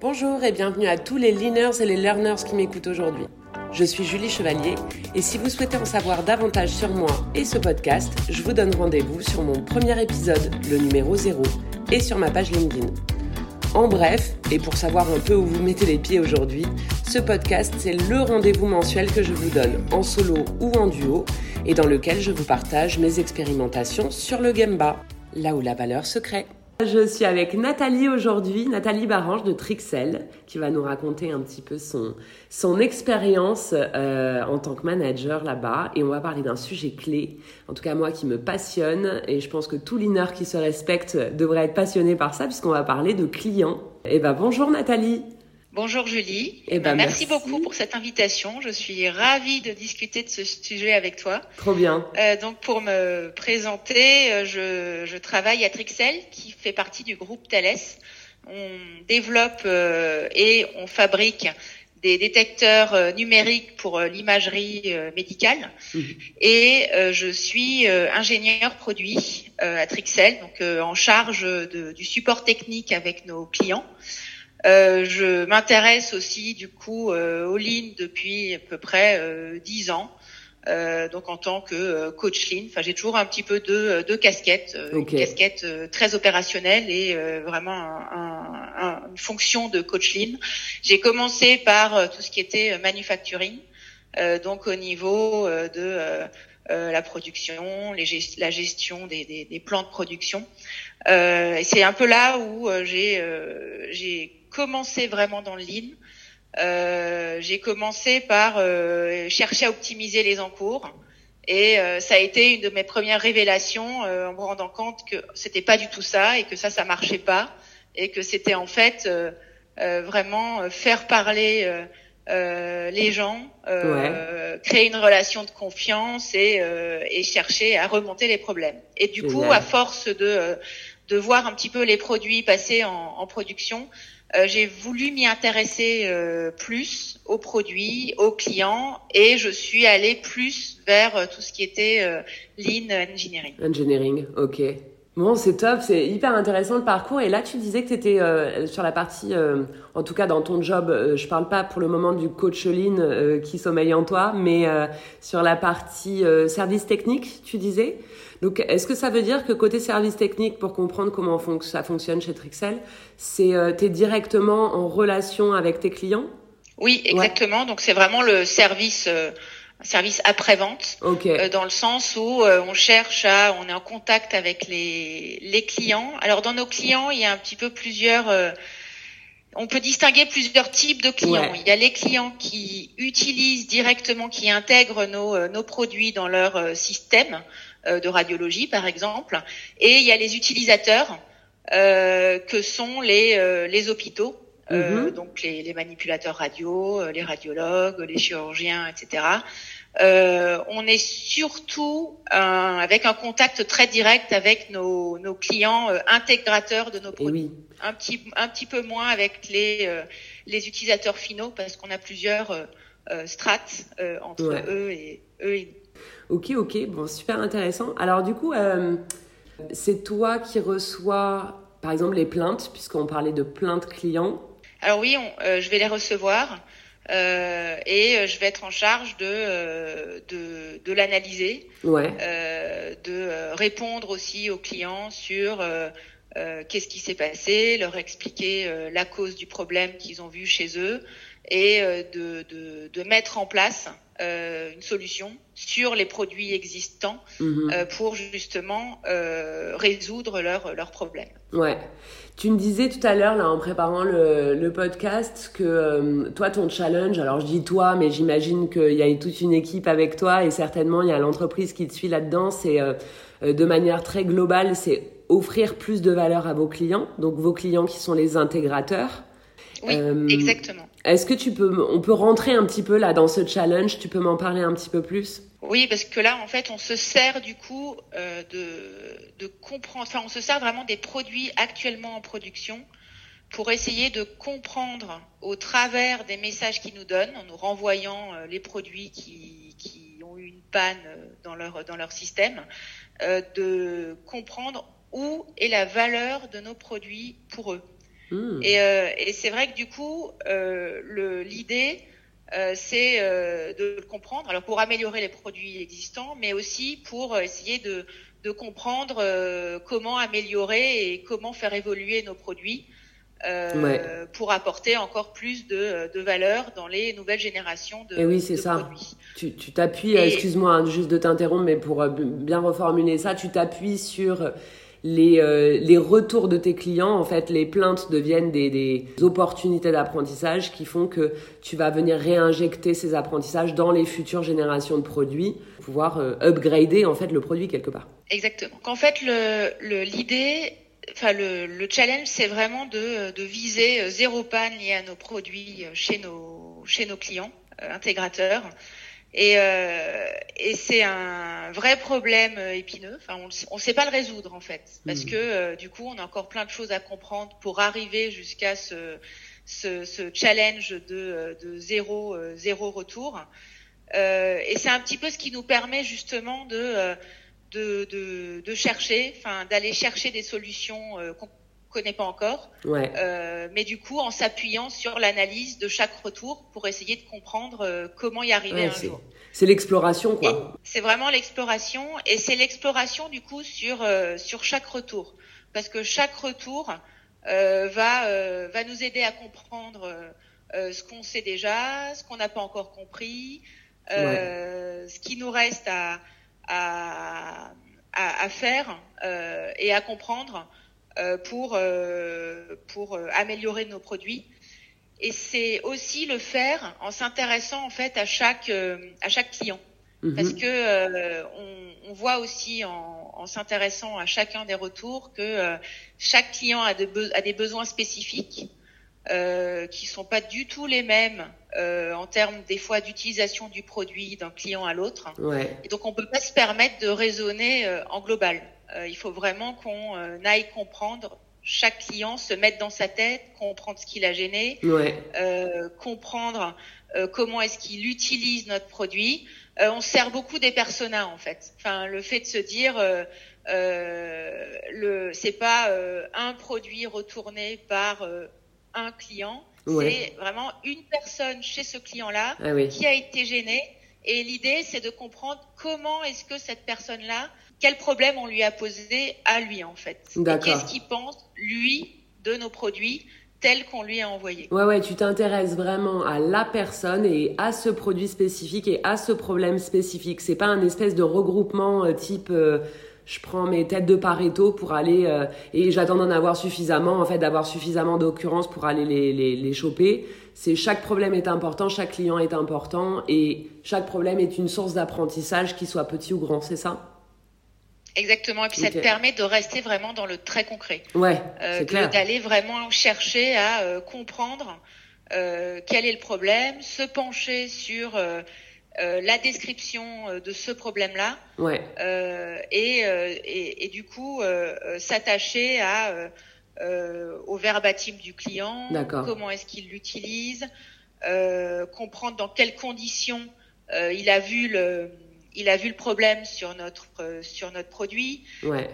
Bonjour et bienvenue à tous les leaners et les learners qui m'écoutent aujourd'hui. Je suis Julie Chevalier et si vous souhaitez en savoir davantage sur moi et ce podcast, je vous donne rendez-vous sur mon premier épisode, le numéro 0, et sur ma page LinkedIn. En bref, et pour savoir un peu où vous mettez les pieds aujourd'hui, ce podcast, c'est le rendez-vous mensuel que je vous donne en solo ou en duo et dans lequel je vous partage mes expérimentations sur le Gemba, là où la valeur se crée. Je suis avec Nathalie aujourd'hui, Nathalie Barange de Trixel, qui va nous raconter un petit peu son, son expérience euh, en tant que manager là-bas. Et on va parler d'un sujet clé, en tout cas moi qui me passionne, et je pense que tout leaner qui se respecte devrait être passionné par ça, puisqu'on va parler de clients. Et eh ben bonjour Nathalie Bonjour Julie. Eh ben, merci, beaucoup pour cette invitation. Je suis ravie de discuter de ce sujet avec toi. Trop bien. Euh, donc pour me présenter, euh, je, je, travaille à Trixel qui fait partie du groupe Thales. On développe euh, et on fabrique des détecteurs euh, numériques pour l'imagerie médicale. Mhm. Et je suis ingénieur produit à Trixel, donc en charge de, du support technique avec nos clients. Euh, je m'intéresse aussi du coup euh, aux lignes depuis à peu près euh, dix ans. Euh, donc en tant que coach lean, enfin j'ai toujours un petit peu de, de casquette, une casquette très opérationnelle et vraiment un, un, une fonction de coach lean. J'ai commencé par tout ce qui était manufacturing, donc au niveau de la production, les la gestion des, des, des, plans de production. et c'est un peu là où j'ai j'ai commencé vraiment dans le lean, euh, j'ai commencé par euh, chercher à optimiser les encours. Et euh, ça a été une de mes premières révélations en me rendant compte que c'était pas du tout ça et que ça, ça marchait pas et que c'était en fait vraiment faire parler les gens, créer une relation de confiance et, et, chercher à remonter les problèmes. Et du coup, à force de de voir un petit peu les produits passer en, en production, euh, j'ai voulu m'y intéresser euh, plus aux produits, aux clients, et je suis allée plus vers euh, tout ce qui était lean engineering. Engineering, ok. Bon, c'est top, c'est hyper intéressant le parcours. Et là, tu disais que tu étais sur la partie, en tout cas dans ton job, je parle pas pour le moment du coach lean qui sommeille en toi, mais sur la partie service technique, tu disais. Donc, est-ce que ça veut dire que côté service technique, pour comprendre comment ça fonctionne chez Trixel, c'est euh, tu es directement en relation avec tes clients? Oui, exactement. Donc, c'est vraiment le service. Euh, service après-vente, euh, dans le sens où on cherche à, on est en contact avec les, les clients. Alors dans nos clients, il y a un petit peu plusieurs, on peut distinguer plusieurs types de clients. Il y a les clients qui utilisent directement, qui intègrent nos, nos produits dans leur système. Euh, de radiologie, par exemple. Et il y a les utilisateurs euh, que sont les, euh, les hôpitaux. Mhm. donc les, les, manipulateurs radio, les radiologues, les chirurgiens, etc. Euh, on est surtout avec un contact très direct avec nos, nos clients intégrateurs de nos eh produits. Un petit un petit peu moins avec les les utilisateurs finaux parce qu'on a plusieurs strates entre eux et eux et Ok, ok, bon, super intéressant. Alors du coup, euh, c'est toi qui reçois, par exemple, les plaintes, puisqu'on parlait de plaintes clients. Alors oui, euh, je vais les recevoir euh, et je vais être en charge de de, de l'analyser, ouais. de répondre aussi aux clients sur qu'est-ce qui s'est passé, leur expliquer la cause du problème qu'ils ont vu chez eux et de, de, de mettre en place euh, une solution sur les produits existants mhm. euh, pour justement euh, résoudre leurs leur problèmes. Ouais. Tu me disais tout à l'heure, là, en préparant le, le podcast, que toi, ton challenge, alors je dis toi, mais j'imagine qu'il y a toute une équipe avec toi et certainement il y a l'entreprise qui te suit là-dedans, c'est de manière très globale, c'est offrir plus de valeur à vos clients, donc vos clients qui sont les intégrateurs. Oui, exactement. Est-ce que tu peux, on peut rentrer un petit peu là dans ce challenge? Tu peux m'en parler un petit peu plus? Oui, parce que là, en fait, on se sert du coup euh, de, comprendre, enfin, on se sert vraiment des produits actuellement en production pour essayer de comprendre au travers des messages qu'ils nous donnent, en nous renvoyant euh, les produits qui, ont eu une panne euh, dans leur, système, de comprendre où est la valeur de nos produits pour eux. Hmm. Et, c'est vrai que du coup, l'idée, c'est de le comprendre. Alors pour améliorer les produits existants, mais aussi pour essayer de, de comprendre comment améliorer et comment faire évoluer nos produits euh, pour apporter encore plus de, de, valeur dans les nouvelles générations de, Et oui, c'est ça. Tu t'appuies, excuse-moi hein, juste de t'interrompre, mais pour euh, bien reformuler ça, tu t'appuies sur les, euh, les retours de tes clients. En fait, les plaintes deviennent des, des opportunités d'apprentissage qui font que tu vas venir réinjecter ces apprentissages dans les futures générations de produits, pouvoir upgrader en fait le produit quelque part. Exactement. En fait, l'idée le, enfin le, le challenge, c'est vraiment de, de, viser euh, zéro panne lié à nos produits euh, chez nos chez nos clients euh, intégrateurs. Et, euh, et c'est un vrai problème épineux. Enfin, on ne sait pas le résoudre en fait, parce mmh. que du coup, on a encore plein de choses à comprendre pour arriver jusqu'à ce, ce, ce, challenge de, de zéro zéro retour. Euh, et c'est un petit peu ce qui nous permet justement de de, de, de chercher, enfin d'aller chercher des solutions euh, connaît pas encore, ouais. euh, mais du coup en s'appuyant sur l'analyse de chaque retour pour essayer de comprendre euh, comment y arriver un jour. C'est l'exploration quoi. C'est vraiment l'exploration et c'est l'exploration du coup sur euh, sur chaque retour parce que chaque retour euh, va va nous aider à comprendre ce qu'on sait déjà, ce qu'on n'a pas encore compris, ouais. ce qui nous reste à à, à, à faire euh, et à comprendre euh, pour, euh, pour améliorer nos produits. Et c'est aussi le faire en s'intéressant en fait à chaque à chaque client, mhm. parce que on, on, voit aussi en, en s'intéressant à chacun des retours que chaque client a, de a des besoins spécifiques euh, qui sont pas du tout les mêmes euh, en termes des fois d'utilisation du produit d'un client à l'autre. Ouais. Et donc on peut pas se permettre de raisonner euh, en global. Euh, il faut vraiment qu'on euh, aille comprendre chaque client, se mettre dans sa tête, comprendre ce qui l'a gêné, ouais. comprendre comment est-ce qu'il utilise notre produit. on sert beaucoup des personas en fait. Enfin le fait de se dire le c'est pas un produit retourné par un client. C'est vraiment une personne chez ce client-là ah oui. qui a été gênée. Et l'idée, c'est de comprendre comment est-ce que cette personne-là, quel problème on lui a posé à lui en fait. Qu'est-ce qu'il pense, lui, de nos produits tels qu'on lui a envoyés. Ouais, ouais, tu t'intéresses vraiment à la personne et à ce produit spécifique et à ce problème spécifique. C'est pas un espèce de regroupement euh, type... Euh je prends mes têtes de Pareto pour aller euh, et j'attends d'en avoir suffisamment en fait d'avoir suffisamment d'occurrences pour aller les, les, les choper c'est chaque problème est important chaque client est important et chaque problème est une source d'apprentissage qu'il soit petit ou grand c'est ça? Exactement, et puis okay. ça te permet de rester vraiment dans le très concret. Ouais, euh, D'aller vraiment chercher à euh, comprendre euh, quel est le problème, se pencher sur euh, la description de ce problème-là ouais. et, et, et, du coup s'attacher à au verbatim du client, comment est-ce qu'il l'utilise, comprendre dans quelles conditions il a vu le il a vu le problème sur notre sur notre produit. Ouais.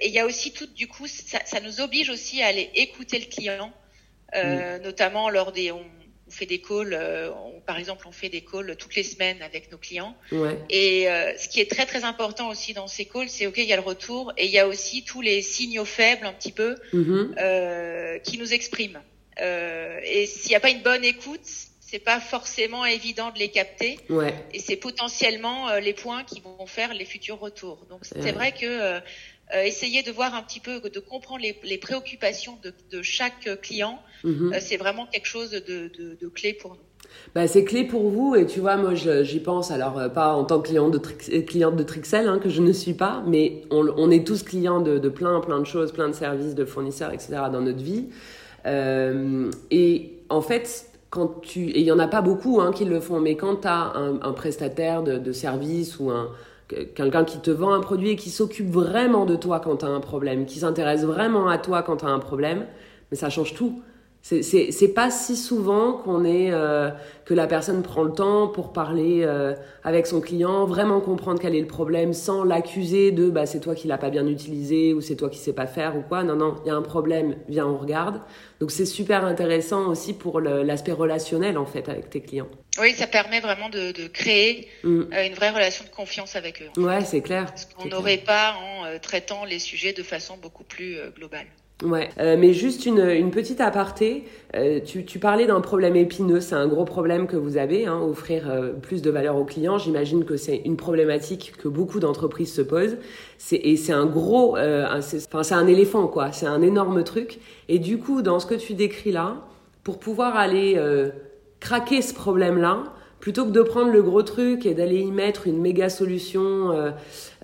et il y a aussi tout du coup ça, ça, nous oblige aussi à aller écouter le client, mm. notamment lors des on, on fait des calls, euh, on, par exemple, on fait des calls toutes les semaines avec nos clients. Ouais. Et euh, ce qui est très très important aussi dans ces calls, c'est ok, il y a le retour et il y a aussi tous les signaux faibles un petit peu mm-hmm. euh, qui nous expriment. Euh, et s'il n'y a pas une bonne écoute, c'est pas forcément évident de les capter. Ouais. Et c'est potentiellement euh, les points qui vont faire les futurs retours. Donc c'est ouais. vrai que euh, essayer de voir un petit peu, de comprendre les, les préoccupations de, de, chaque client, euh, c'est vraiment quelque chose de, de, de clé pour nous. Bah, c'est clé pour vous et tu vois moi j'y pense alors euh, pas en tant que client de euh, cliente de Trixel hein, que je ne suis pas mais on, on est tous clients de, de, plein plein de choses plein de services de fournisseurs etc dans notre vie euh, et en fait quand tu et il y en a pas beaucoup hein, qui le font mais quand tu as un, un, prestataire de, de service ou un quelqu'un qui te vend un produit et qui s'occupe vraiment de toi quand tu as un problème, qui s'intéresse vraiment à toi quand tu as un problème, mais ça change tout. C'est pas si souvent qu'on est euh, que la personne prend le temps pour parler euh, avec son client, vraiment comprendre quel est le problème, sans l'accuser de bah c'est toi qui l'as pas bien utilisé ou c'est toi qui sais pas faire ou quoi. Non non, il y a un problème, viens on regarde. Donc c'est super intéressant aussi pour l'aspect relationnel en fait avec tes clients. Oui, ça permet vraiment de, de créer mm. euh, une vraie relation de confiance avec eux. Ouais, c'est clair. Ce qu'on n'aurait pas en traitant les sujets de façon beaucoup plus globale. Ouais, euh, mais juste une, une petite aparté. Euh, tu, tu, parlais d'un problème épineux. C'est un gros problème que vous avez, hein, offrir euh, plus de valeur aux clients. J'imagine que c'est une problématique que beaucoup d'entreprises se posent. C'est, et c'est un gros, enfin c'est un éléphant quoi. C'est un énorme truc. Et du coup, dans ce que tu décris là, pour pouvoir aller craquer ce problème-là, plutôt que de prendre le gros truc et d'aller y mettre une méga solution euh,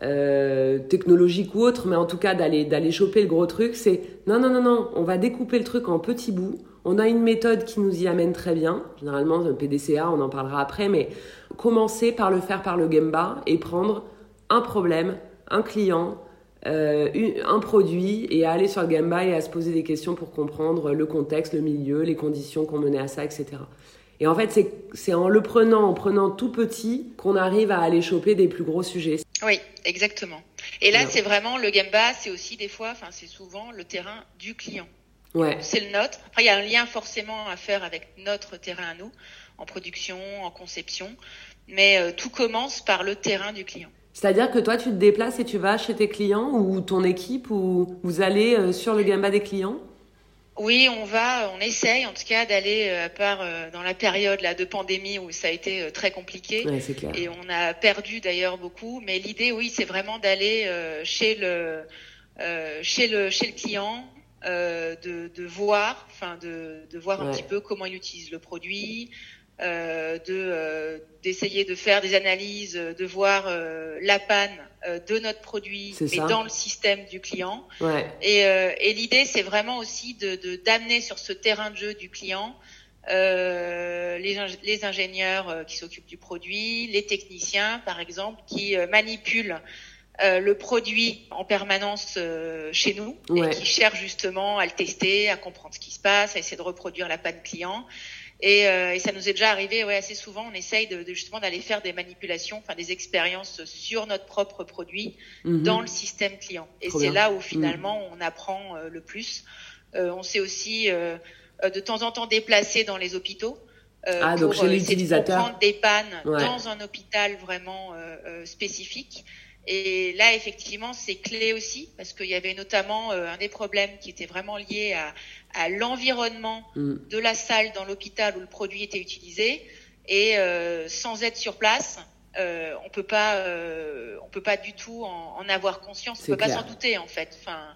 euh, technologique ou autre, mais en tout cas d'aller d'aller choper le gros truc, c'est non non non non, on va découper le truc en petits bouts. On a une méthode qui nous y amène très bien. Généralement, un PDCA, on en parlera après, mais commencer par le faire par le Gemba et prendre un problème, un client, euh, un produit et à aller sur le Gemba et à se poser des questions pour comprendre le contexte, le milieu, les conditions qu'on menait à ça, etc. Et en fait, c'est en le prenant, en prenant tout petit, qu'on arrive à aller choper des plus gros sujets. Oui, exactement. Et là, c'est vraiment le Gamba, c'est aussi des fois, enfin, c'est souvent le terrain du client. Ouais. C'est le nôtre. Après, il y a un lien forcément à faire avec notre terrain à nous, en production, en conception. Mais euh, tout commence par le terrain du client. C'est-à-dire que toi, tu te déplaces et tu vas chez tes clients ou ton équipe ou vous allez euh, sur le Gamba des clients? Oui, on va, on essaye en tout cas d'aller euh, à part euh, dans la période là de pandémie où ça a été euh, très compliqué. Et on a perdu d'ailleurs beaucoup. Mais l'idée, oui, c'est vraiment d'aller chez le chez le chez le client, de, de voir, enfin de, de voir un petit peu comment il utilise le produit, euh, de euh, d'essayer de faire des analyses, de voir euh, la panne de notre produit, mais dans le système du client. Ouais. Et, et l'idée, c'est vraiment aussi de d'amener sur ce terrain de jeu du client les, les ingénieurs qui s'occupent du produit, les techniciens, par exemple, qui manipulent le produit en permanence chez nous et qui cherchent justement à le tester, à comprendre ce qui se passe, à essayer de reproduire la panne client. Et, euh, et, ça nous est déjà arrivé ouais, assez souvent. On essaye de, de justement d'aller faire des manipulations, enfin des expériences sur notre propre produit mhm. dans le système client. Et c'est là où finalement mhm. on apprend euh, le plus. Euh, on s'est aussi euh, de temps en temps déplacé dans les hôpitaux. ah, pour donc chez l'utilisateur. Prendre des pannes dans un hôpital vraiment spécifique. Et là, effectivement, c'est clé aussi parce qu'il y avait notamment euh, un des problèmes qui était vraiment lié à, à l'environnement mm. de la salle dans l'hôpital où le produit était utilisé. Et euh, sans être sur place, euh, on peut pas, euh, on peut pas du tout en, en avoir conscience. On peut pas s'en douter en fait. Enfin,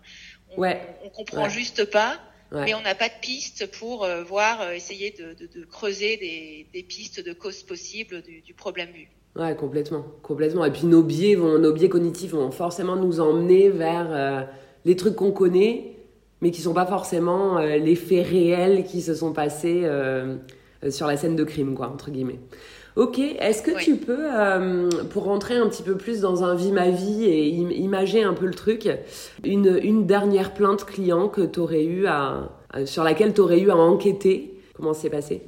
on, ouais. on, comprend juste pas. Mais on n'a pas de piste pour euh, voir, essayer de, de, de creuser des, des, pistes de causes possibles du, du problème vu. Ouais, complètement, complètement. Et puis nos biais vont, nos biais cognitifs vont forcément nous emmener vers euh, les trucs qu'on connaît, mais qui sont pas forcément euh, les faits réels qui se sont passés euh, sur la scène de crime, quoi, entre guillemets. Ok, est-ce que tu peux, pour rentrer un petit peu plus dans un vie ma vie et imager un peu le truc, une, une dernière plainte client que aurais eu à, sur laquelle tu aurais eu à enquêter? Comment c'est passé?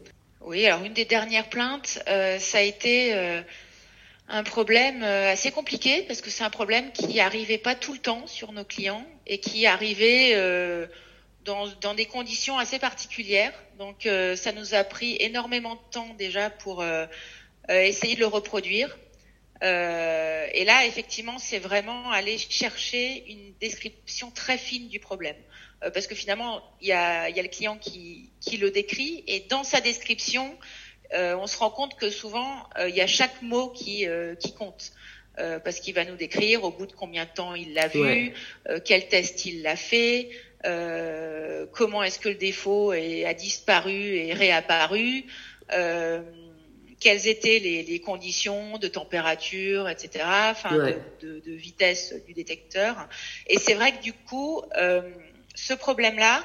Oui, alors une des dernières plaintes, ça a été un problème euh, assez compliqué parce que c'est un problème qui arrivait pas tout le temps sur nos clients et qui arrivait euh, dans, dans, des conditions assez particulières. Donc euh, ça nous a pris énormément de temps déjà pour essayer de le reproduire. et là, effectivement, c'est vraiment aller chercher une description très fine du problème. parce que finalement, il y a, y a, le client qui, qui le décrit et dans sa description, euh, on se rend compte que souvent, euh, il y a chaque mot qui, euh, qui compte. parce qu'il va nous décrire au bout de combien de temps il l'a vu, quel test il l'a fait, comment est-ce que le défaut est, a disparu et réapparu, quelles étaient les, les, conditions de température, etc., enfin de, de, de, vitesse du détecteur. Et c'est vrai que du coup, ce problème-là,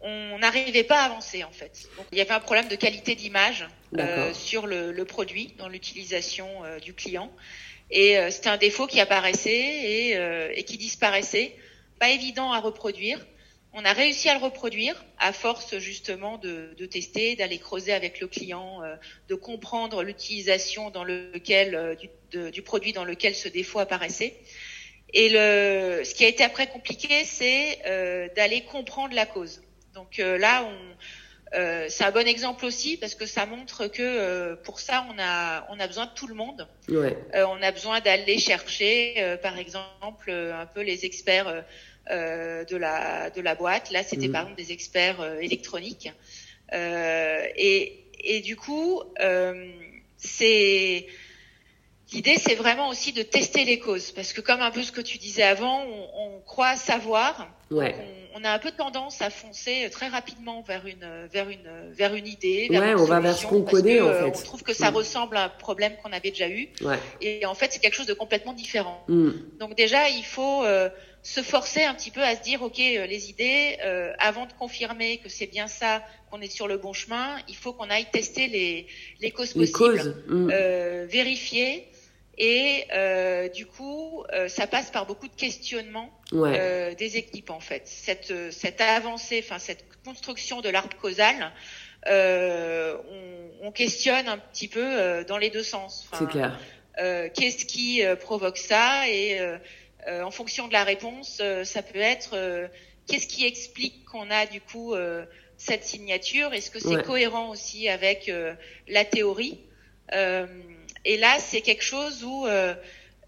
on n'arrivait pas à avancer en fait. il y avait un problème de qualité d'image euh, sur le, le, produit dans l'utilisation euh, du client et euh, c'était un défaut qui apparaissait et, euh, et, qui disparaissait, pas évident à reproduire. On a réussi à le reproduire à force justement de, de tester, d'aller creuser avec le client, euh, de comprendre l'utilisation dans lequel euh, du, de, du, produit dans lequel ce défaut apparaissait. Et le, ce qui a été après compliqué, c'est euh, d'aller comprendre la cause. Donc là, on, euh, c'est un bon exemple aussi parce que ça montre que euh, pour ça on a on a besoin de tout le monde. Ouais. Euh, on a besoin d'aller chercher par exemple un peu les experts de la de la boîte. Là c'était mm. par exemple des experts électroniques et et du coup c'est L'idée, c'est vraiment aussi de tester les causes, parce que comme un peu ce que tu disais avant, on, on croit savoir, ouais. on, on, a un peu tendance à foncer très rapidement vers une vers une vers une idée. Vers ouais, on va vers ce qu'on connaît en fait. On trouve que ça mm. ressemble à un problème qu'on avait déjà eu, ouais. et en fait, c'est quelque chose de complètement différent. Mm. Donc déjà, il faut euh, se forcer un petit peu à se dire, ok, euh, les idées, euh, avant de confirmer que c'est bien ça, qu'on est sur le bon chemin, il faut qu'on aille tester les les causes les possibles, causes. Mm. Euh, vérifier et euh, du coup, euh, ça passe par beaucoup de questionnements ouais. euh, des équipes en fait. Cette, cette avancée, enfin cette construction de l'arbre causal, euh, on, on, questionne un petit peu euh, dans les deux sens. C'est clair. Euh, qu'est-ce qui provoque ça Et en fonction de la réponse, ça peut être qu'est-ce qui explique qu'on a du coup cette signature? Est-ce que c'est ouais. cohérent aussi avec la théorie? Et là, c'est quelque chose où euh,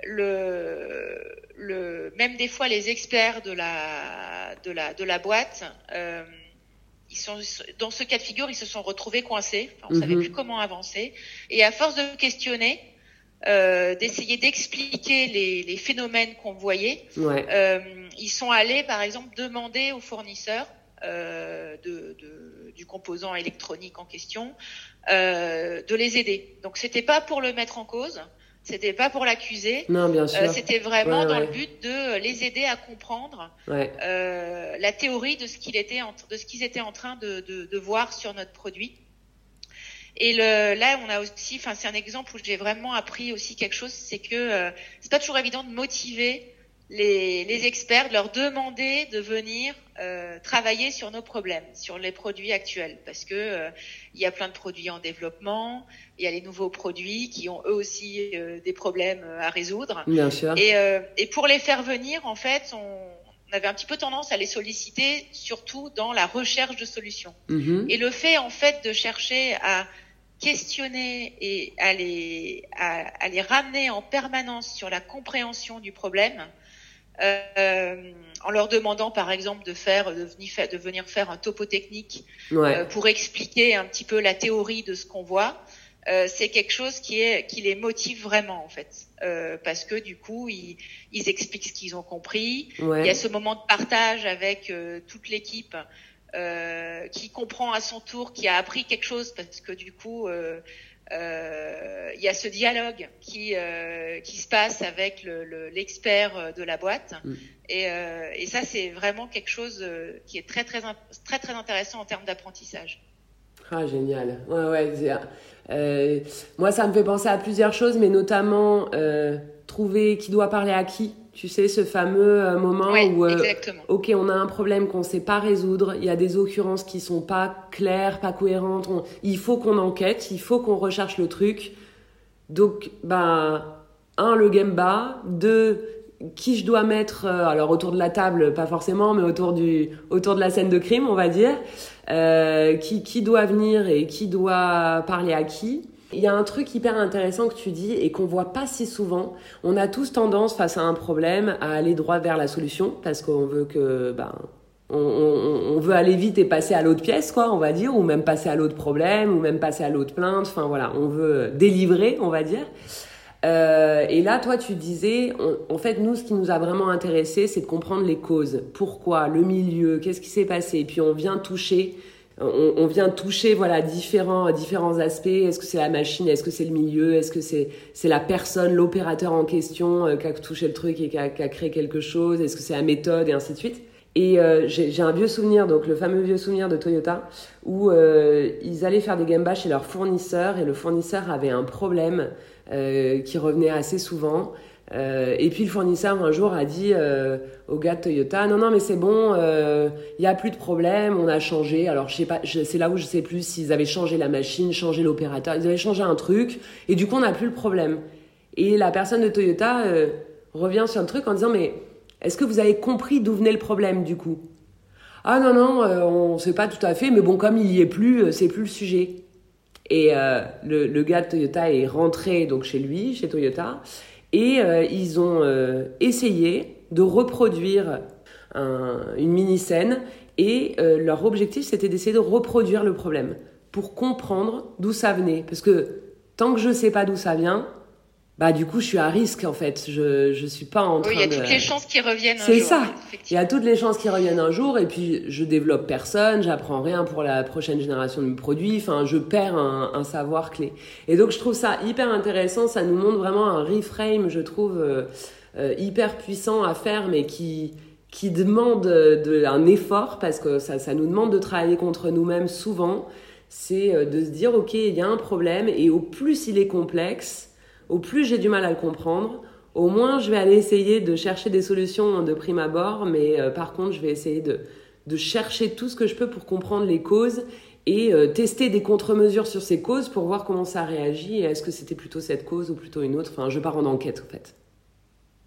le, le, même des fois les experts de la, de la, de la boîte, euh, ils sont dans ce cas de figure, ils se sont retrouvés coincés. Enfin, on -hmm. savait plus comment avancer. Et à force de questionner, euh, d'essayer d'expliquer les, les, phénomènes qu'on voyait, ouais. euh, ils sont allés, par exemple, demander aux fournisseurs euh, de, de, du composant électronique en question euh, de les aider. Donc c'était pas pour le mettre en cause, c'était pas pour l'accuser. Non, bien sûr. Euh, c'était vraiment ouais, dans ouais. le but de les aider à comprendre ouais. euh, la théorie de ce qu'il était en, de ce qu'ils étaient en train de, de, de, voir sur notre produit. Et le, là, on a aussi, enfin, c'est un exemple où j'ai vraiment appris aussi quelque chose, c'est que euh, c'est pas toujours évident de motiver les, les, experts, de leur demander de venir euh, travailler sur nos problèmes, sur les produits actuels, parce que euh, il y a plein de produits en développement, il y a les nouveaux produits qui ont eux aussi euh, des problèmes à résoudre. Bien sûr. Et, euh, et pour les faire venir, en fait, on, on, avait un petit peu tendance à les solliciter, surtout dans la recherche de solutions. -hmm. Et le fait, en fait, de chercher à questionner et à les, à, à les ramener en permanence sur la compréhension du problème, euh, en leur demandant par exemple de faire de venir, de venir faire un topo technique ouais. euh, pour expliquer un petit peu la théorie de ce qu'on voit euh, c'est quelque chose qui est qui les motive vraiment en fait euh, parce que du coup ils, ils expliquent ce qu'ils ont compris ouais. il y a ce moment de partage avec euh, toute l'équipe euh, qui comprend à son tour qui a appris quelque chose parce que du coup euh, il y a ce dialogue qui euh, qui se passe avec l'expert le, le, de la boîte mm. et, euh, et, ça c'est vraiment quelque chose euh, qui est très très très très intéressant en termes d'apprentissage. Ah génial, ouais ouais. Euh, moi ça me fait penser à plusieurs choses, mais notamment trouver qui doit parler à qui. Tu sais, ce fameux euh, moment ouais, où, euh, ok, on a un problème qu'on ne sait pas résoudre, il y a des occurrences qui sont pas claires, pas cohérentes, on, il faut qu'on enquête, il faut qu'on recherche le truc. Donc, ben, un, le Gemba, deux, qui je dois mettre, euh, alors autour de la table, pas forcément, mais autour, du, autour de la scène de crime, on va dire, euh, qui, qui doit venir et qui doit parler à qui. Il y a un truc hyper intéressant que tu dis et qu'on voit pas si souvent. On a tous tendance face à un problème à aller droit vers la solution parce qu'on veut que ben on, veut aller vite et passer à l'autre pièce, quoi, on va dire, ou même passer à l'autre problème, ou même passer à l'autre plainte. Enfin voilà, on veut délivrer, on va dire. Euh, et là, toi, tu disais, en fait, nous, ce qui nous a vraiment intéressé, c'est de comprendre les causes. Pourquoi, le milieu, qu'est-ce qui s'est passé? Et puis, on vient toucher on, vient toucher voilà différents différents aspects. Est-ce que c'est la machine? Est-ce que c'est le milieu? Est-ce que c'est c'est la personne, l'opérateur en question euh, qui a touché le truc et qui a, qui a créé quelque chose? Est-ce que c'est la méthode? Et ainsi de suite. Et euh, j'ai un vieux souvenir, donc le fameux vieux souvenir de Toyota, où euh, ils allaient faire des gambas chez leur fournisseur et le fournisseur avait un problème euh, qui revenait assez souvent. Euh, et puis le fournisseur un jour a dit euh, au gars de Toyota non non mais c'est bon il y a plus de problème on a changé alors je sais pas c'est là où je sais plus s'ils avaient changé la machine changé l'opérateur. Ils avaient changé un truc et du coup on n'a plus le problème. Et la personne de Toyota revient sur le truc en disant mais est-ce que vous avez compris d'où venait le problème du coup? Ah non non on sait pas tout à fait mais bon comme il y est plus c'est plus le sujet. Et le, le, gars de Toyota est rentré donc chez lui chez Toyota et euh, ils ont euh, essayé de reproduire une mini-scène et euh, leur objectif c'était d'essayer de reproduire le problème pour comprendre d'où ça venait. Parce que tant que je ne sais pas d'où ça vient, bah du coup je suis à risque en fait. Je je suis pas en train de. Oui, il y a toutes les chances qui reviennent. C'est ça. Il y a toutes les chances qui reviennent un jour et puis je développe personne, j'apprends rien pour la prochaine génération de mes produits. Enfin, je perds un, un, savoir clé. Et donc je trouve ça hyper intéressant. Ça nous montre vraiment un reframe, je trouve euh, euh, hyper puissant à faire, mais qui qui demande de, un effort parce que ça, ça nous demande de travailler contre nous-mêmes souvent. C'est euh, de se dire ok, il y a un problème et au plus il est complexe au plus j'ai du mal à le comprendre, au moins je vais aller essayer de chercher des solutions de prime abord, mais euh, par contre je vais essayer de, de, chercher tout ce que je peux pour comprendre les causes et euh, tester des contre-mesures sur ces causes pour voir comment ça réagit et est-ce que c'était plutôt cette cause ou plutôt une autre. Enfin, je pars en enquête en fait.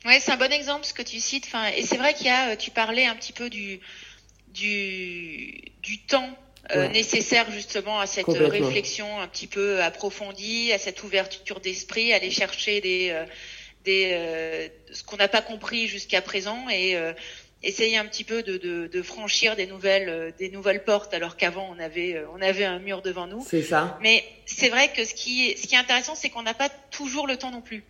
Ouais, c'est un bon exemple ce que tu cites. Enfin, et c'est vrai qu'il y a, euh, tu parlais un petit peu du, du, du temps euh, nécessaire justement à cette réflexion un petit peu approfondie, à cette ouverture d'esprit, aller chercher des, euh, des euh, ce qu'on n'a pas compris jusqu'à présent et essayer un petit peu de, de, de, franchir des nouvelles des nouvelles portes alors qu'avant on avait on avait un mur devant nous. C'est ça. Mais c'est vrai que ce qui est ce qui est intéressant c'est qu'on n'a pas toujours le temps non plus.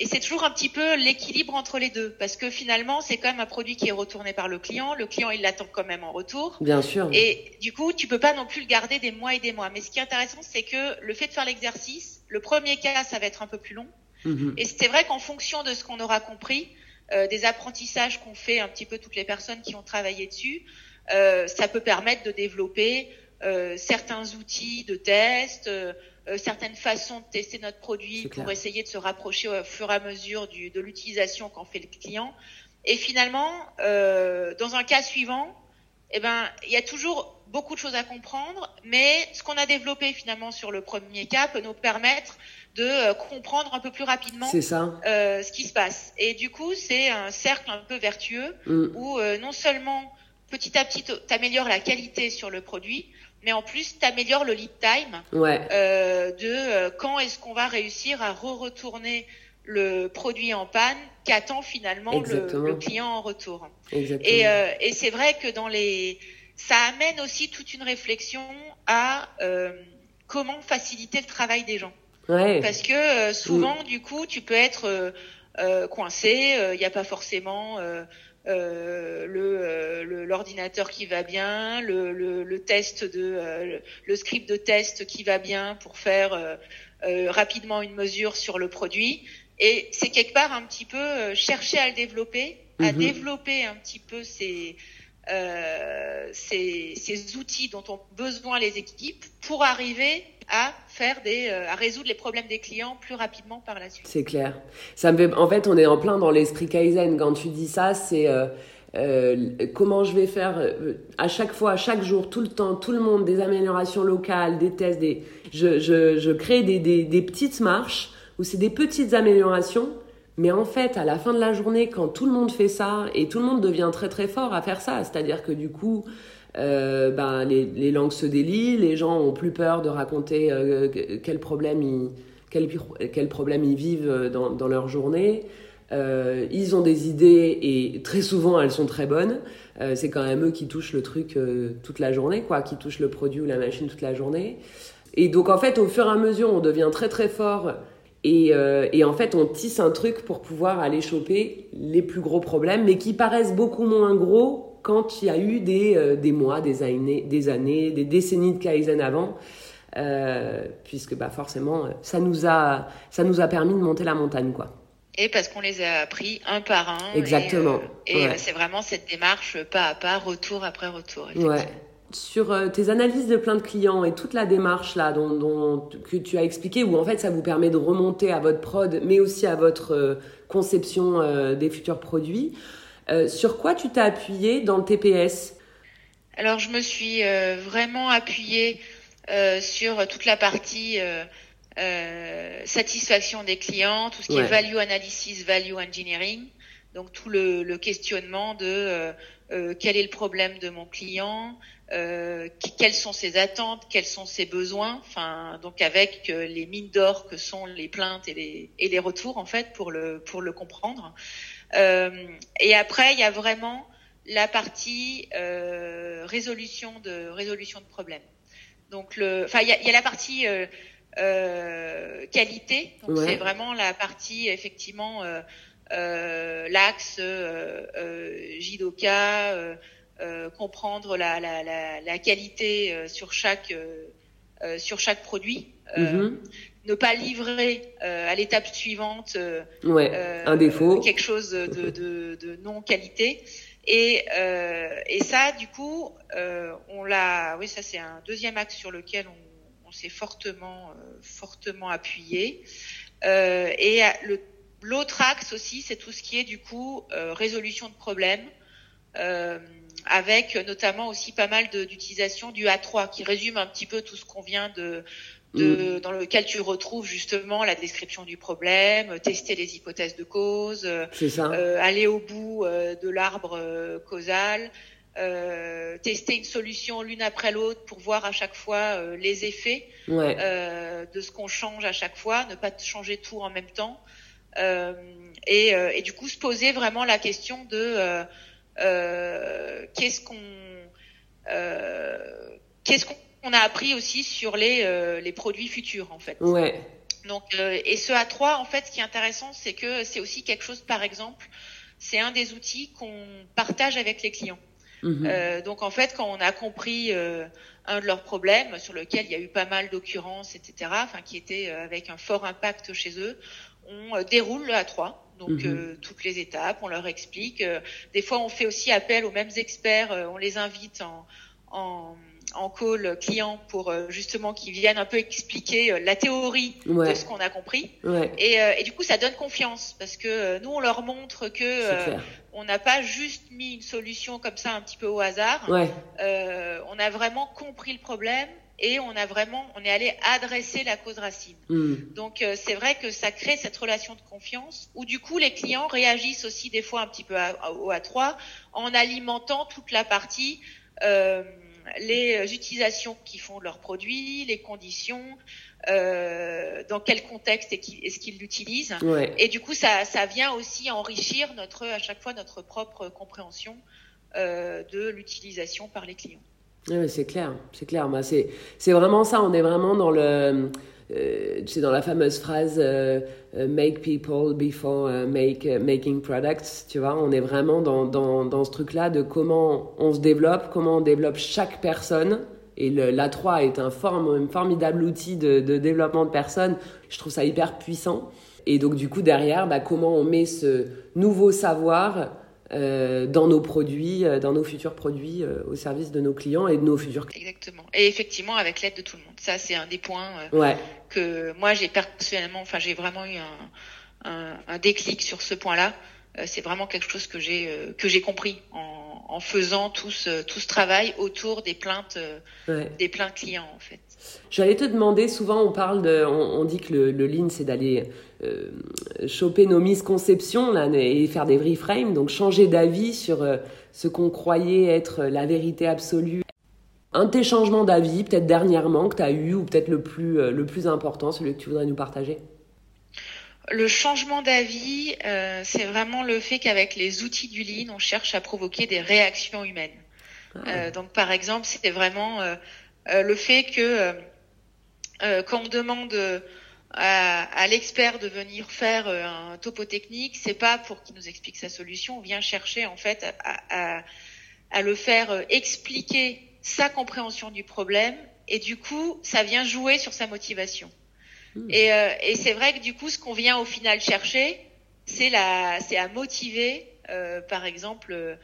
Et c'est toujours un petit peu l'équilibre entre les deux, parce que finalement, c'est quand même un produit qui est retourné par le client. Le client, il l'attend quand même en retour. Bien sûr. Et du coup, tu peux pas non plus le garder des mois et des mois. Mais ce qui est intéressant, c'est que le fait de faire l'exercice, le premier cas, ça va être un peu plus long. Mhm. Et c'est vrai qu'en fonction de ce qu'on aura compris, euh, des apprentissages qu'ont fait un petit peu toutes les personnes qui ont travaillé dessus, euh, ça peut permettre de développer euh, certains outils de test. Euh, certaines façons de tester notre produit pour essayer de se rapprocher au fur et à mesure du, de l'utilisation qu'en fait le client. Et finalement, euh, dans un cas suivant, eh ben, il y a toujours beaucoup de choses à comprendre, mais ce qu'on a développé finalement sur le premier cas peut nous permettre de euh, comprendre un peu plus rapidement euh, ce qui se passe. Et du coup, c'est un cercle un peu vertueux mm. où non seulement petit à petit, tu améliores la qualité sur le produit, mais en plus, tu améliores le lead time euh, de euh, quand est-ce qu'on va réussir à re-retourner le produit en panne qu'attend finalement le, client en retour. Et, euh, et c'est vrai que dans les, ça amène aussi toute une réflexion à euh, comment faciliter le travail des gens. Ouais. Parce que euh, souvent, mm. du coup, tu peux être coincé. Il n'y a pas forcément euh, euh, le l'ordinateur qui va bien, le, le, le test de euh, le script de test qui va bien pour faire rapidement une mesure sur le produit. Et c'est quelque part un petit peu chercher à le développer, à mhm. développer un petit peu ces, euh, ces, outils dont ont besoin les équipes pour arriver à faire des, euh, à résoudre les problèmes des clients plus rapidement par la suite. C'est clair. Ça me fait, en fait, on est en plein dans l'esprit Kaizen. Quand tu dis ça, c'est euh comment je vais faire à chaque fois, à chaque jour, tout le temps, tout le monde, des améliorations locales, des tests, des, je, je, je crée des, des, des petites marches où c'est des petites améliorations mais en fait, à la fin de la journée, quand tout le monde fait ça, et tout le monde devient très très fort à faire ça, c'est-à-dire que du coup, euh, ben, les, langues se délient, les gens ont plus peur de raconter euh, quels problèmes ils, quel, quel problème ils vivent dans, leur journée. Euh, ils ont des idées et très souvent elles sont très bonnes. Euh, c'est quand même eux qui touchent le truc toute la journée, quoi, qui touchent le produit ou la machine toute la journée. Et donc en fait, au fur et à mesure, on devient très très fort et, euh, et, en fait, on tisse un truc pour pouvoir aller choper les plus gros problèmes, mais qui paraissent beaucoup moins gros quand il y a eu des, euh, des mois, des années, des années, des décennies de Kaizen avant. Euh, puisque bah, forcément, ça nous, a, ça nous a permis de monter la montagne. quoi. Et parce qu'on les a appris un par un. Exactement. Et, et c'est vraiment cette démarche pas à pas, retour après retour. Ouais. Sur euh, tes analyses de plein de clients et toute la démarche là dont, que tu as expliqué, où en fait ça vous permet de remonter à votre prod, mais aussi à votre euh, conception euh, des futurs produits. sur quoi tu t'es appuyé dans le TPS Alors je me suis vraiment appuyée sur toute la partie satisfaction des clients, tout ce qui est value analysis, value engineering, donc tout le, le questionnement de quel est le problème de mon client, euh, quelles sont ses attentes, quels sont ses besoins, enfin donc avec euh, les mines d'or que sont les plaintes et les, et les retours en fait pour le pour le comprendre. Euh, et après il y a vraiment la partie euh, résolution de résolution de problèmes. Donc le, enfin il y a, y a, la partie euh, qualité, donc c'est vraiment la partie effectivement l'axe Jidoka euh, comprendre la, la, la, la, qualité euh, sur chaque euh, sur chaque produit. Mhm. Ne pas livrer à l'étape suivante ouais, un défaut, quelque chose de, de, de non qualité. Et, et ça, du coup, on l'a. Oui, ça c'est un deuxième axe sur lequel on, on s'est fortement, fortement appuyé. et l'autre axe aussi, c'est tout ce qui est du coup résolution de problèmes. Euh, avec notamment aussi pas mal d'utilisation du A3 qui résume un petit peu tout ce qu'on vient de, de mm. dans lequel tu retrouves justement la description du problème, tester les hypothèses de cause, euh, aller au bout euh, de l'arbre euh, causal, euh, tester une solution l'une après l'autre pour voir à chaque fois les effets de ce qu'on change à chaque fois, ne pas changer tout en même temps. Et, et, du coup se poser vraiment la question de euh, qu'est-ce qu'on euh, qu'est-ce qu'on a appris aussi sur les, euh, les produits futurs en fait. Ouais. Donc, et ce A3, en fait, ce qui est intéressant, c'est que c'est aussi quelque chose, par exemple, c'est un des outils qu'on partage avec les clients. Mhm. Euh, donc en fait, quand on a compris euh, un de leurs problèmes sur lequel il y a eu pas mal d'occurrences, etc., enfin qui était avec un fort impact chez eux, on déroule le A3 donc mhm. euh, toutes les étapes, on leur explique. Euh, des fois, on fait aussi appel aux mêmes experts, euh, on les invite en, en, en call client pour justement qu'ils viennent un peu expliquer la théorie de ce qu'on a compris. Et, et, du coup, ça donne confiance parce que nous, on leur montre que on n'a pas juste mis une solution comme ça un petit peu au hasard. on a vraiment compris le problème et on a vraiment, on est allé adresser la cause racine. Hmm. Donc euh, c'est vrai que ça crée cette relation de confiance où du coup les clients réagissent aussi des fois un petit peu au A3 en alimentant toute la partie euh, les utilisations qui font de leurs produits, les conditions, euh, dans quel contexte est-ce qu'ils l'utilisent. Et du coup, ça, ça vient aussi enrichir notre, à chaque fois notre propre compréhension euh, de l'utilisation par les clients. C'est clair, c'est clair. Bah, c'est, c'est vraiment ça, on est vraiment dans le... Euh, c'est dans la fameuse phrase euh, euh, make people before make, making products, tu vois, on est vraiment dans, dans, dans ce truc-là de comment on se développe, comment on développe chaque personne. Et l'A3 est un formidable outil de, de, développement de personnes. Je trouve ça hyper puissant. Et donc, du coup, derrière, bah, comment on met ce nouveau savoir euh, dans nos produits, euh, dans nos futurs produits euh, au service de nos clients et de nos futurs clients. Exactement. Et effectivement, avec l'aide de tout le monde. Ça, c'est un des points que moi, j'ai personnellement, enfin, j'ai vraiment eu un, un, un, déclic sur ce point-là. C'est vraiment quelque chose que j'ai que j'ai compris en, en, faisant tout ce, tout ce travail autour des plaintes des plaintes clients en fait. J'allais te demander, souvent on parle de, on, dit que le, le lean c'est d'aller euh, choper nos misconceptions là, et faire des reframes, donc changer d'avis sur euh, ce qu'on croyait être la vérité absolue. Un de tes changements d'avis, peut-être dernièrement, que tu as eu, ou peut-être le plus, euh, le plus important, celui que tu voudrais nous partager? Le changement d'avis, c'est vraiment le fait qu'avec les outils du Lean, on cherche à provoquer des réactions humaines. Ah. donc, par exemple, c'était vraiment le fait que quand on demande à, à l'expert de venir faire euh, un topo technique, c'est pas pour qu'il nous explique sa solution. On vient chercher en fait à, à, à, le faire euh, expliquer sa compréhension du problème et du coup, ça vient jouer sur sa motivation. Hmm. Et, euh, et c'est vrai que du coup, ce qu'on vient au final chercher, c'est la, c'est à motiver, euh, par exemple,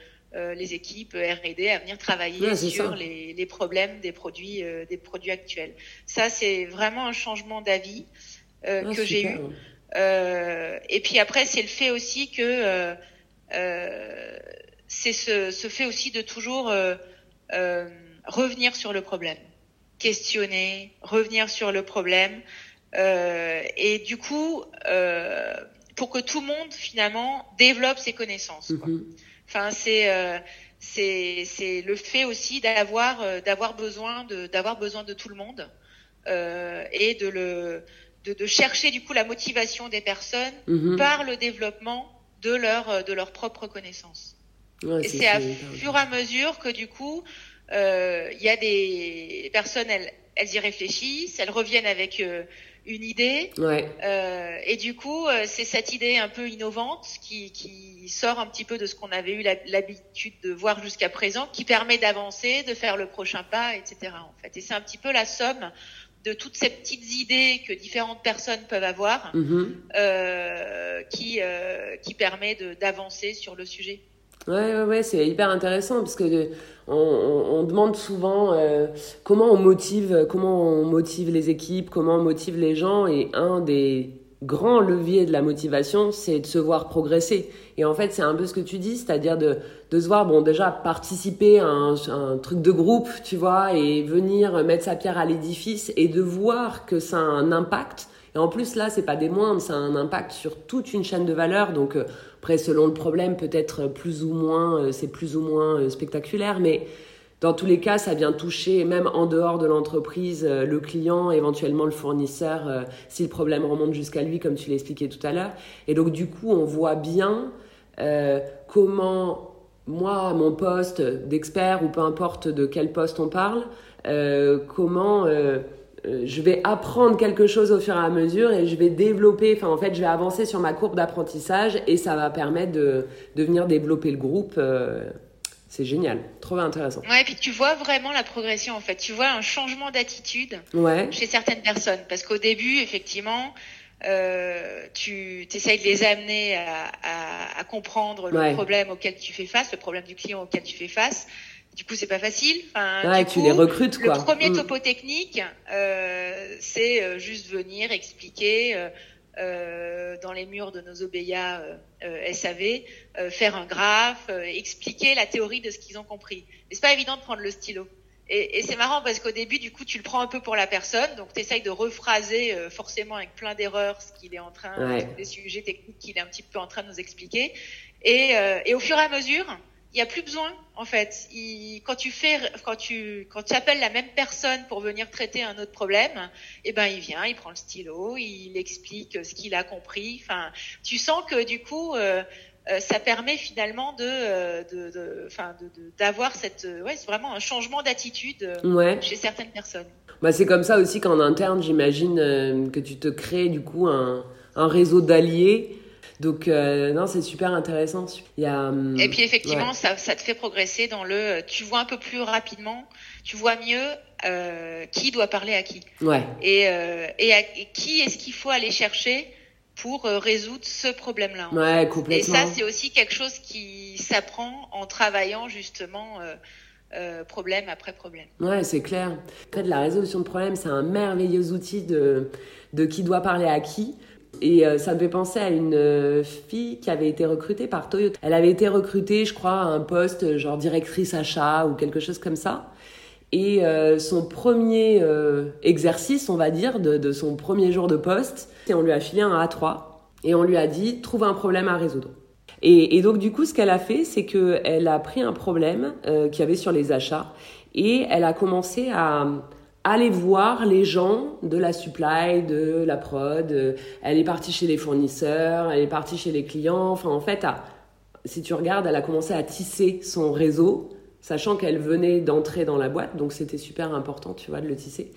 les équipes R&D à venir travailler sur les, problèmes des produits, des produits actuels. Ça, c'est vraiment un changement d'avis ah, que j'ai eu. et puis après, c'est le fait aussi que c'est ce, ce, fait aussi de toujours revenir sur le problème, questionner, revenir sur le problème. Euh, et du coup, euh, pour que tout le monde finalement développe ses connaissances. Quoi. Mhm. Enfin, c'est euh, c'est c'est le fait aussi d'avoir euh, d'avoir besoin de d'avoir besoin de tout le monde euh, et de le de, de, chercher du coup la motivation des personnes mhm. par le développement de leur de leurs propres connaissances. Ouais, et c'est à fur et à mesure que du coup euh, il y a des personnes, elles, elles y réfléchissent, elles reviennent avec une idée. Ouais. Euh, et du coup, c'est cette idée un peu innovante qui, qui sort un petit peu de ce qu'on avait eu l'habitude de voir jusqu'à présent, qui permet d'avancer, de faire le prochain pas, etc. En fait. Et c'est un petit peu la somme de toutes ces petites idées que différentes personnes peuvent avoir, mm-hmm. euh, qui, euh, qui permet d'avancer sur le sujet. Ouais, ouais, ouais c'est hyper intéressant parce que on, on, demande souvent euh, comment on motive, comment on motive les équipes, comment on motive les gens, et un des grands leviers de la motivation, c'est de se voir progresser. Et en fait, c'est un peu ce que tu dis, c'est-à-dire de, de se voir, bon, déjà participer à un, un, truc de groupe, tu vois, et venir mettre sa pierre à l'édifice et de voir que ça a un impact. Et en plus, là, c'est pas des moindres, ça a un impact sur toute une chaîne de valeur. Donc, euh, après, selon le problème, peut-être plus ou moins, euh, c'est plus ou moins euh, spectaculaire, mais dans tous les cas, ça vient toucher, même en dehors de l'entreprise, euh, le client, éventuellement le fournisseur, si le problème remonte jusqu'à lui, comme tu l'expliquais tout à l'heure. Et donc, du coup, on voit bien comment moi, mon poste d'expert, ou peu importe de quel poste on parle, comment euh, je vais apprendre quelque chose au fur et à mesure et je vais développer, enfin en fait je vais avancer sur ma courbe d'apprentissage et ça va permettre de, de venir développer le groupe. Euh, c'est génial, trop intéressant. Ouais, et puis tu vois vraiment la progression en fait. Tu vois un changement d'attitude ouais. chez certaines personnes. Parce qu'au début, effectivement, euh, tu essayes de les amener à, à, à comprendre le problème auquel tu fais face, le problème du client auquel tu fais face. Du coup, c'est pas facile. Enfin, tu les recrutes, quoi. Le premier mm. topo technique, euh, c'est euh, juste venir expliquer euh, euh, dans les murs de nos OBEA euh, SAV, faire un graphe, expliquer la théorie de ce qu'ils ont compris. Mais c'est pas évident de prendre le stylo. Et, et c'est marrant parce qu'au début, du coup, tu le prends un peu pour la personne, donc tu essayes de rephraser forcément avec plein d'erreurs ce qu'il est en train, des sujets techniques qu'il est un petit peu en train de nous expliquer. Et, et au fur et à mesure, il y a plus besoin en fait. Il, quand tu fais, quand tu, quand tu appelles la même personne pour venir traiter un autre problème, eh ben il vient, il prend le stylo, il explique ce qu'il a compris. Enfin, tu sens que du coup, euh, euh ça permet finalement de, euh, de, de, enfin, d'avoir cette, ouais, c'est vraiment un changement d'attitude ouais. chez certaines personnes. Bah, c'est comme ça aussi qu'en interne, j'imagine que tu te crées du coup un, un réseau d'alliés donc, euh, non, c'est super intéressant. Il y a, hum, et puis, effectivement, ça, ça, te fait progresser dans le. Tu vois un peu plus rapidement, tu vois mieux euh, qui doit parler à qui. Ouais. Et, euh, et, qui est-ce qu'il faut aller chercher pour euh, résoudre ce problème-là. Ouais, complètement. Et ça, c'est aussi quelque chose qui s'apprend en travaillant justement. Euh, euh, problème après problème. Ouais, c'est clair. En fait, la résolution de problème, c'est un merveilleux outil de, de qui doit parler à qui. Et euh, ça me fait penser à une euh, fille qui avait été recrutée par Toyota. Elle avait été recrutée, je crois, à un poste euh, genre directrice achat ou quelque chose comme ça. Et son premier exercice, on va dire, de, son premier jour de poste, on lui a filé un A3 et on lui a dit trouve un problème à résoudre. Et donc du coup, ce qu'elle a fait, c'est qu'elle a pris un problème qu'il y avait sur les achats et elle a commencé à aller voir les gens de la supply, de la prod. Elle est partie chez les fournisseurs, elle est partie chez les clients. Enfin, en fait, si tu regardes, elle a commencé à tisser son réseau, sachant qu'elle venait d'entrer dans la boîte, donc c'était super important, tu vois, de le tisser.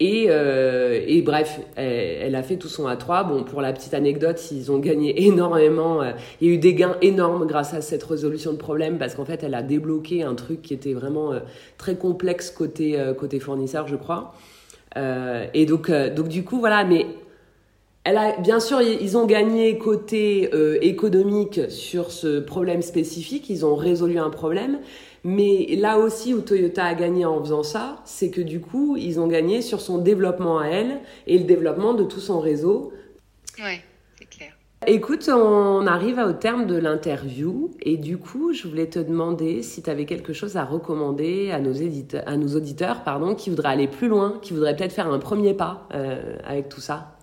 Et, euh, et bref, elle, a fait tout son A3. Bon, pour la petite anecdote, ils ont gagné énormément. Euh, il y a eu des gains énormes grâce à cette résolution de problème parce qu'en fait, elle a débloqué un truc qui était vraiment euh, très complexe côté, côté fournisseur, je crois. et donc, donc, du coup, voilà. Mais elle a, bien sûr, ils ont gagné côté économique sur ce problème spécifique, ils ont résolu un problème, mais là aussi où Toyota a gagné en faisant ça, c'est que du coup, ils ont gagné sur son développement à elle et le développement de tout son réseau. Ouais, c'est clair. Écoute, on arrive au terme de l'interview et du coup, je voulais te demander si tu avais quelque chose à recommander à nos, éditeurs, à nos auditeurs pardon, qui voudraient aller plus loin, qui voudraient peut-être faire un premier pas euh, avec tout ça.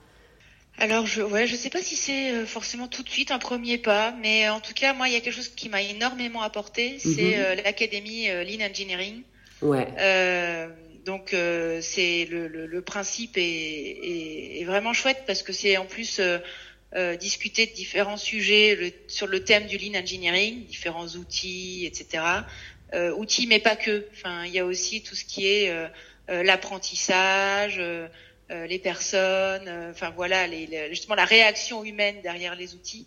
Alors je ouais je sais pas si c'est euh, forcément tout de suite un premier pas, mais en tout cas moi il y a quelque chose qui m'a énormément apporté, c'est mhm. euh, l'académie euh, Lean Engineering. Ouais. Euh, donc c'est le, le, le, principe est, est, est, vraiment chouette parce que c'est en plus discuter de différents sujets le, sur le thème du Lean Engineering, différents outils, etc. outils mais pas que. Enfin il y a aussi tout ce qui est l'apprentissage. Euh, les personnes, euh, enfin voilà, les, justement la réaction humaine derrière les outils,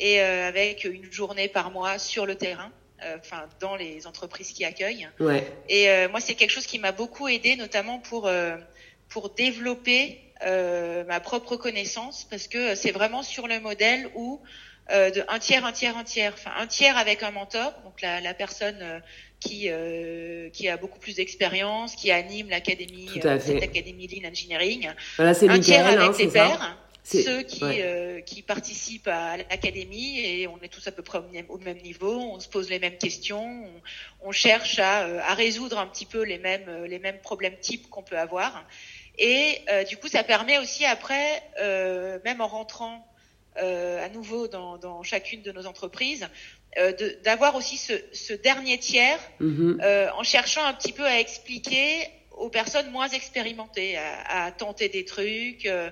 et euh, avec une journée par mois sur le terrain, enfin dans les entreprises qui accueillent. Ouais. Et moi, c'est quelque chose qui m'a beaucoup aidé, notamment pour pour développer ma propre connaissance, parce que c'est vraiment sur le modèle où de un tiers, un tiers, un tiers, enfin un tiers avec un mentor, donc la, la personne qui euh, qui a beaucoup plus d'expérience, qui anime l'académie, euh, cette académie Lean Engineering. Voilà, c'est un tiers avec hein, les pairs, ceux qui euh, qui participent à l'académie et on est tous à peu près au même, niveau, on se pose les mêmes questions, on, on cherche à, à résoudre un petit peu les mêmes les mêmes problèmes types qu'on peut avoir. Et du coup, ça permet aussi après, même en rentrant euh, à nouveau dans, dans, chacune de nos entreprises, euh, d'avoir aussi ce, ce, dernier tiers mhm. euh, en cherchant un petit peu à expliquer aux personnes moins expérimentées, à, à tenter des trucs euh,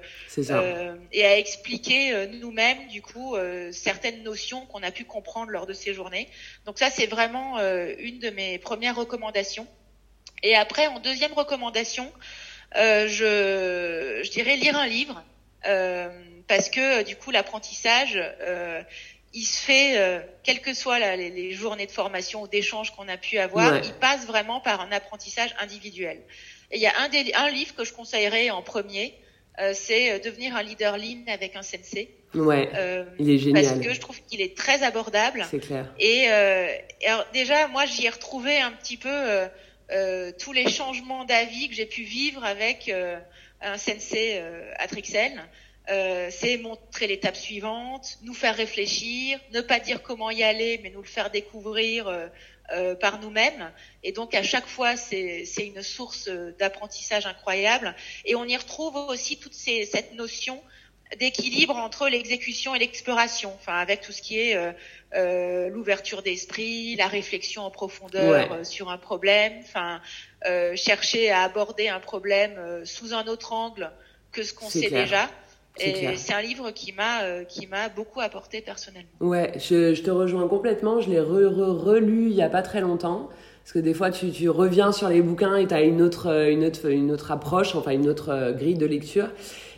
et à expliquer euh, nous-mêmes du coup certaines notions qu'on a pu comprendre lors de ces journées. Donc ça c'est vraiment une de mes premières recommandations. Et après en deuxième recommandation, je, je dirais lire un livre parce que du coup l'apprentissage il se fait, euh, quelles que soient les, journées de formation ou d'échange qu'on a pu avoir, il passe vraiment par un apprentissage individuel. Et il y a un, des, un livre que je conseillerais en premier, euh, c'est euh, Devenir un leader lean avec un sensei. Ouais, il est génial. Parce que je trouve qu'il est très abordable. C'est clair. Et, et alors, déjà, moi, j'y ai retrouvé un petit peu tous les changements d'avis que j'ai pu vivre avec un sensei à Trixel. Euh, c'est montrer l'étape suivante, nous faire réfléchir, ne pas dire comment y aller, mais nous le faire découvrir euh, euh, par nous-mêmes. Et donc à chaque fois, c'est une source d'apprentissage incroyable. Et on y retrouve aussi toute ces, cette notion d'équilibre entre l'exécution et l'exploration, enfin avec tout ce qui est l'ouverture d'esprit, la réflexion en profondeur sur un problème, enfin chercher à aborder un problème sous un autre angle que ce qu'on sait déjà. Et c'est un livre qui m'a euh, qui m'a beaucoup apporté personnellement. Ouais, je, je te rejoins complètement. Je l'ai re, re, relu il y a pas très longtemps. Parce que des fois, tu, tu reviens sur les bouquins et tu as une autre, euh, une, autre, une autre approche, enfin une autre euh, grille de lecture.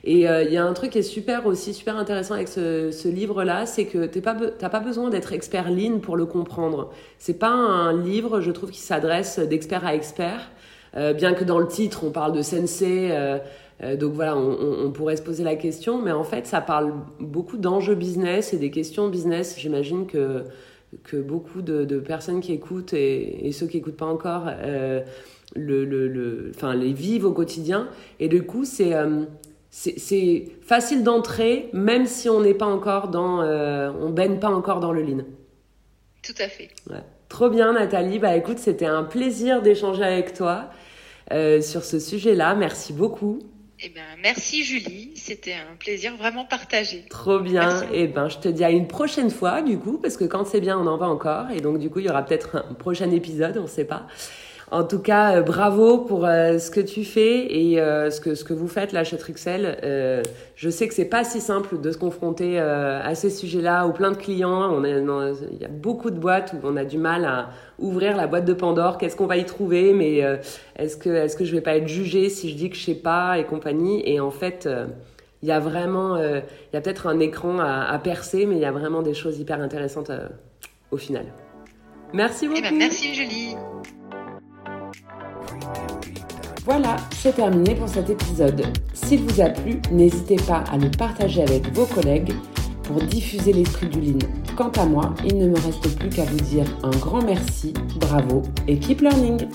Et il y a un truc qui est super aussi, super intéressant avec ce, ce livre-là, c'est que tu n'as pas besoin d'être expert lean pour le comprendre. C'est pas un livre, je trouve, qui s'adresse d'expert à expert. bien que dans le titre, on parle de sensei, euh, donc voilà, on, pourrait se poser la question, mais en fait, ça parle beaucoup d'enjeux business et des questions business. J'imagine que, que beaucoup de, personnes qui écoutent et, ceux qui n'écoutent pas encore euh, le, le, enfin, les vivent au quotidien. Et du coup, c'est euh, c'est facile d'entrer, même si on n'est pas encore dans, on baigne pas encore dans le lean. Tout à fait. Trop bien, Nathalie. Bah écoute, c'était un plaisir d'échanger avec toi sur ce sujet-là. Merci beaucoup. Eh ben, merci Julie, c'était un plaisir vraiment partagé. Trop bien. Et eh ben, je te dis à une prochaine fois du coup, parce que quand c'est bien, on en va encore. Et donc du coup, il y aura peut-être un prochain épisode, on ne sait pas. En tout cas, euh, bravo pour euh, ce que tu fais et euh, ce que ce que vous faites là chez Trixel. je sais que c'est pas si simple de se confronter à ces sujets-là, ou plein de clients. On il y a beaucoup de boîtes où on a du mal à ouvrir la boîte de Pandore. Qu'est-ce qu'on va y trouver? Mais est-ce que est-ce que je vais pas être jugée si je dis que je sais pas et compagnie? Et en fait. il y a vraiment, il y a peut-être un écran à, à, percer, mais il y a vraiment des choses hyper intéressantes au final. Merci beaucoup. Eh ben, merci Julie. Voilà, c'est terminé pour cet épisode. S'il vous a plu, n'hésitez pas à le partager avec vos collègues pour diffuser l'esprit du Lean. Quant à moi, il ne me reste plus qu'à vous dire un grand merci, bravo et keep learning